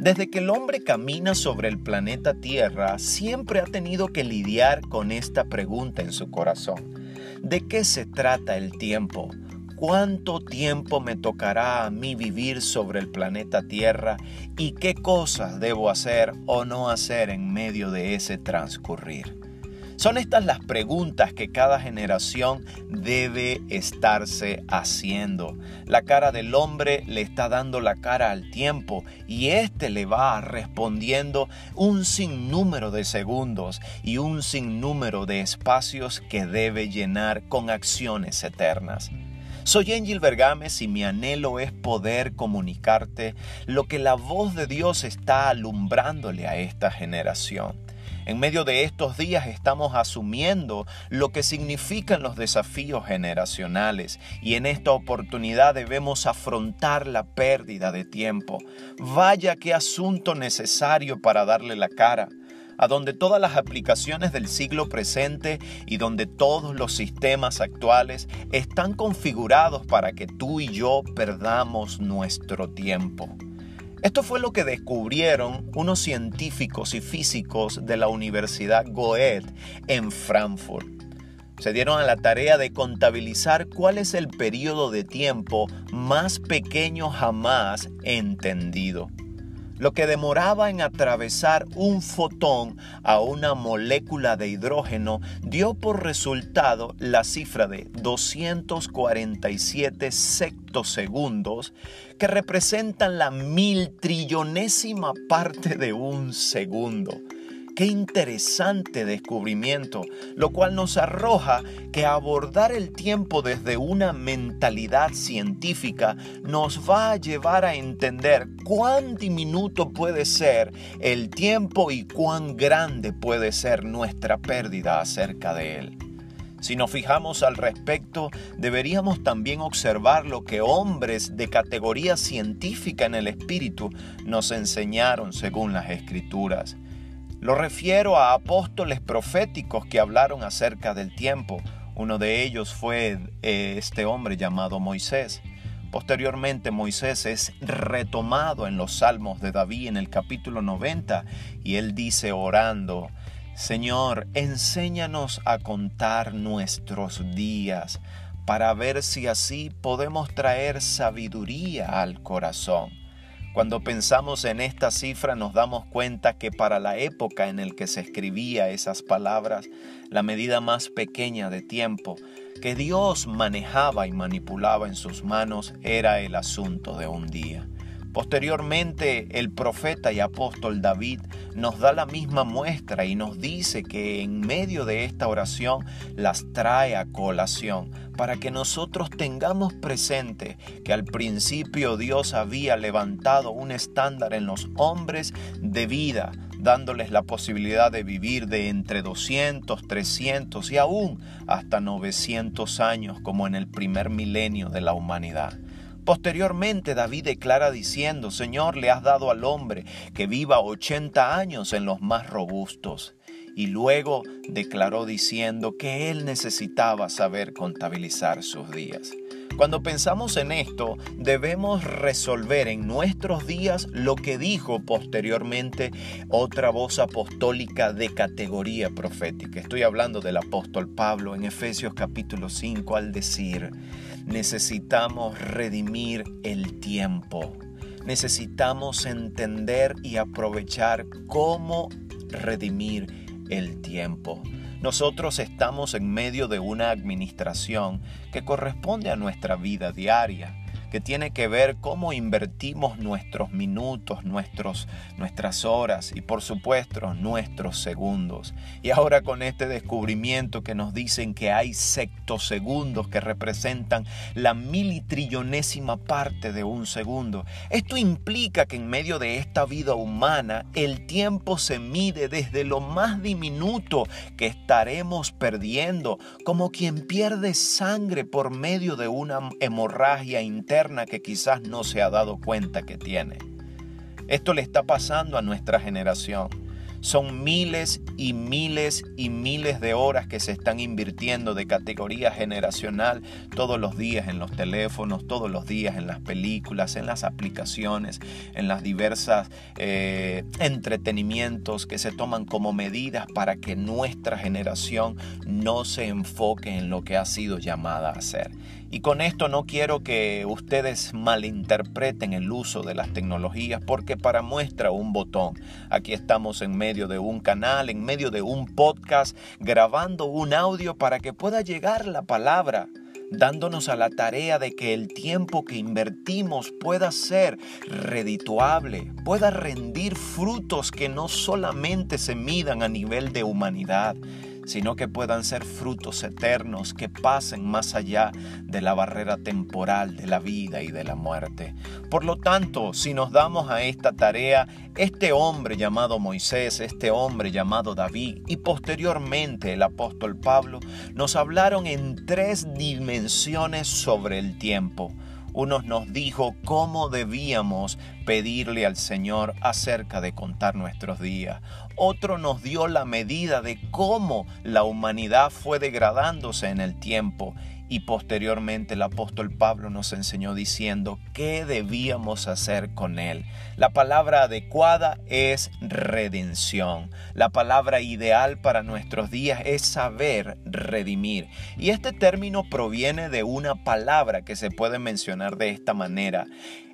Desde que el hombre camina sobre el planeta Tierra, siempre ha tenido que lidiar con esta pregunta en su corazón. ¿De qué se trata el tiempo? ¿Cuánto tiempo me tocará a mí vivir sobre el planeta Tierra y qué cosas debo hacer o no hacer en medio de ese transcurrir? Son estas las preguntas que cada generación debe estarse haciendo. La cara del hombre le está dando la cara al tiempo y éste le va respondiendo un sinnúmero de segundos y un sinnúmero de espacios que debe llenar con acciones eternas. Soy Angel Bergames y mi anhelo es poder comunicarte lo que la voz de Dios está alumbrándole a esta generación. En medio de estos días estamos asumiendo lo que significan los desafíos generacionales y en esta oportunidad debemos afrontar la pérdida de tiempo. Vaya qué asunto necesario para darle la cara a donde todas las aplicaciones del siglo presente y donde todos los sistemas actuales están configurados para que tú y yo perdamos nuestro tiempo. Esto fue lo que descubrieron unos científicos y físicos de la Universidad Goethe en Frankfurt. Se dieron a la tarea de contabilizar cuál es el periodo de tiempo más pequeño jamás entendido lo que demoraba en atravesar un fotón a una molécula de hidrógeno dio por resultado la cifra de 247 sectosegundos que representan la mil trillonésima parte de un segundo. Qué interesante descubrimiento, lo cual nos arroja que abordar el tiempo desde una mentalidad científica nos va a llevar a entender cuán diminuto puede ser el tiempo y cuán grande puede ser nuestra pérdida acerca de él. Si nos fijamos al respecto, deberíamos también observar lo que hombres de categoría científica en el espíritu nos enseñaron según las escrituras. Lo refiero a apóstoles proféticos que hablaron acerca del tiempo. Uno de ellos fue eh, este hombre llamado Moisés. Posteriormente Moisés es retomado en los Salmos de David en el capítulo 90 y él dice orando, Señor, enséñanos a contar nuestros días para ver si así podemos traer sabiduría al corazón. Cuando pensamos en esta cifra nos damos cuenta que para la época en el que se escribía esas palabras, la medida más pequeña de tiempo que Dios manejaba y manipulaba en sus manos era el asunto de un día. Posteriormente, el profeta y apóstol David nos da la misma muestra y nos dice que en medio de esta oración las trae a colación para que nosotros tengamos presente que al principio Dios había levantado un estándar en los hombres de vida, dándoles la posibilidad de vivir de entre 200, 300 y aún hasta 900 años como en el primer milenio de la humanidad. Posteriormente David declara diciendo, Señor, le has dado al hombre que viva 80 años en los más robustos. Y luego declaró diciendo que él necesitaba saber contabilizar sus días. Cuando pensamos en esto, debemos resolver en nuestros días lo que dijo posteriormente otra voz apostólica de categoría profética. Estoy hablando del apóstol Pablo en Efesios capítulo 5 al decir, necesitamos redimir el tiempo. Necesitamos entender y aprovechar cómo redimir el tiempo. Nosotros estamos en medio de una administración que corresponde a nuestra vida diaria que tiene que ver cómo invertimos nuestros minutos, nuestros, nuestras horas y por supuesto nuestros segundos. Y ahora con este descubrimiento que nos dicen que hay sectosegundos que representan la militrillonésima parte de un segundo, esto implica que en medio de esta vida humana el tiempo se mide desde lo más diminuto que estaremos perdiendo, como quien pierde sangre por medio de una hemorragia interna que quizás no se ha dado cuenta que tiene. Esto le está pasando a nuestra generación. Son miles y miles y miles de horas que se están invirtiendo de categoría generacional todos los días en los teléfonos, todos los días en las películas, en las aplicaciones, en las diversas eh, entretenimientos que se toman como medidas para que nuestra generación no se enfoque en lo que ha sido llamada a ser. Y con esto no quiero que ustedes malinterpreten el uso de las tecnologías porque para muestra un botón. Aquí estamos en medio de un canal, en medio de un podcast, grabando un audio para que pueda llegar la palabra dándonos a la tarea de que el tiempo que invertimos pueda ser redituable, pueda rendir frutos que no solamente se midan a nivel de humanidad, sino que puedan ser frutos eternos que pasen más allá de la barrera temporal de la vida y de la muerte. Por lo tanto, si nos damos a esta tarea, este hombre llamado Moisés, este hombre llamado David y posteriormente el apóstol Pablo nos hablaron en tres dimensiones sobre el tiempo. Uno nos dijo cómo debíamos pedirle al Señor acerca de contar nuestros días. Otro nos dio la medida de cómo la humanidad fue degradándose en el tiempo y posteriormente el apóstol Pablo nos enseñó diciendo qué debíamos hacer con él. La palabra adecuada es redención. La palabra ideal para nuestros días es saber redimir. Y este término proviene de una palabra que se puede mencionar de esta manera.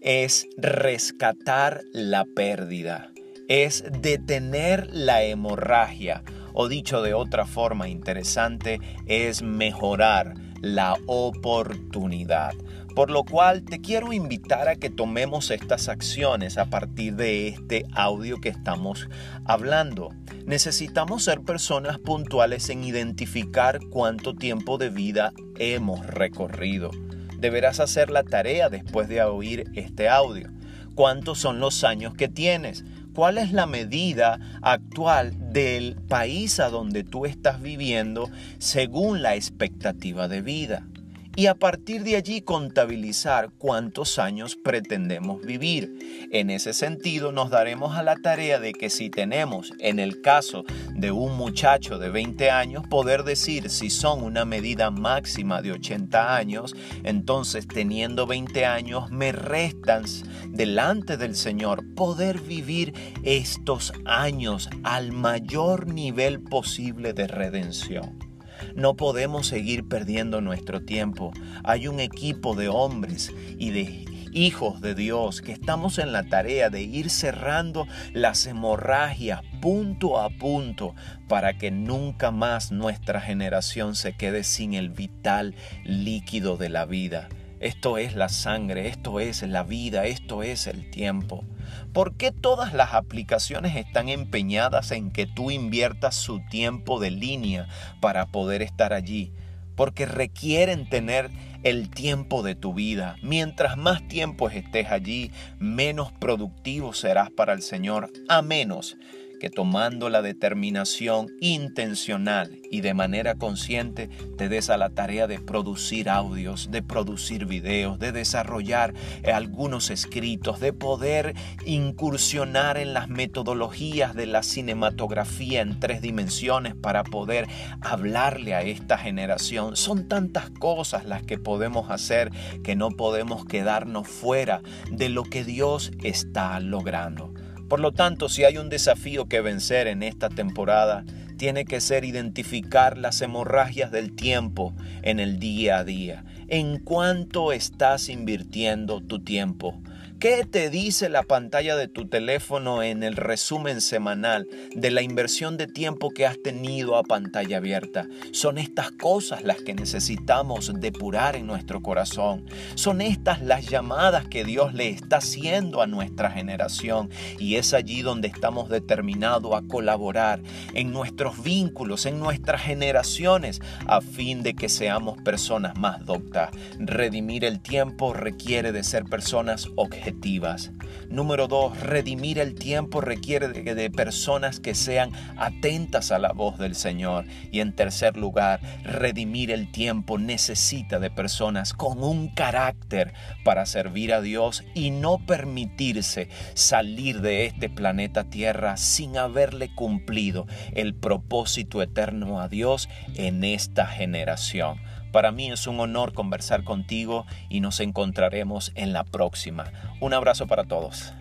Es rescatar la pérdida. Es detener la hemorragia. O dicho de otra forma interesante, es mejorar la oportunidad. Por lo cual te quiero invitar a que tomemos estas acciones a partir de este audio que estamos hablando. Necesitamos ser personas puntuales en identificar cuánto tiempo de vida hemos recorrido. Deberás hacer la tarea después de oír este audio. ¿Cuántos son los años que tienes? Cuál es la medida actual del país a donde tú estás viviendo según la expectativa de vida y a partir de allí contabilizar cuántos años pretendemos vivir. En ese sentido nos daremos a la tarea de que si tenemos, en el caso de un muchacho de 20 años, poder decir si son una medida máxima de 80 años, entonces teniendo 20 años me restan delante del Señor poder vivir estos años al mayor nivel posible de redención. No podemos seguir perdiendo nuestro tiempo. Hay un equipo de hombres y de hijos de Dios que estamos en la tarea de ir cerrando las hemorragias punto a punto para que nunca más nuestra generación se quede sin el vital líquido de la vida. Esto es la sangre, esto es la vida, esto es el tiempo. ¿Por qué todas las aplicaciones están empeñadas en que tú inviertas su tiempo de línea para poder estar allí? Porque requieren tener el tiempo de tu vida. Mientras más tiempo estés allí, menos productivo serás para el Señor, a menos que tomando la determinación intencional y de manera consciente te des a la tarea de producir audios, de producir videos, de desarrollar eh, algunos escritos, de poder incursionar en las metodologías de la cinematografía en tres dimensiones para poder hablarle a esta generación. Son tantas cosas las que podemos hacer que no podemos quedarnos fuera de lo que Dios está logrando. Por lo tanto, si hay un desafío que vencer en esta temporada, tiene que ser identificar las hemorragias del tiempo en el día a día. ¿En cuánto estás invirtiendo tu tiempo? ¿Qué te dice la pantalla de tu teléfono en el resumen semanal de la inversión de tiempo que has tenido a pantalla abierta? Son estas cosas las que necesitamos depurar en nuestro corazón. Son estas las llamadas que Dios le está haciendo a nuestra generación y es allí donde estamos determinados a colaborar en nuestros vínculos, en nuestras generaciones, a fin de que seamos personas más doctas. Redimir el tiempo requiere de ser personas objetivas objetivas. Número dos, redimir el tiempo requiere de, de, personas que sean atentas a la voz del Señor. Y en tercer lugar, redimir el tiempo necesita de personas con un carácter para servir a Dios y no permitirse salir de este planeta Tierra sin haberle cumplido el propósito eterno a Dios en esta generación. Para mí es un honor conversar contigo y nos encontraremos en la próxima. Un abrazo para todos.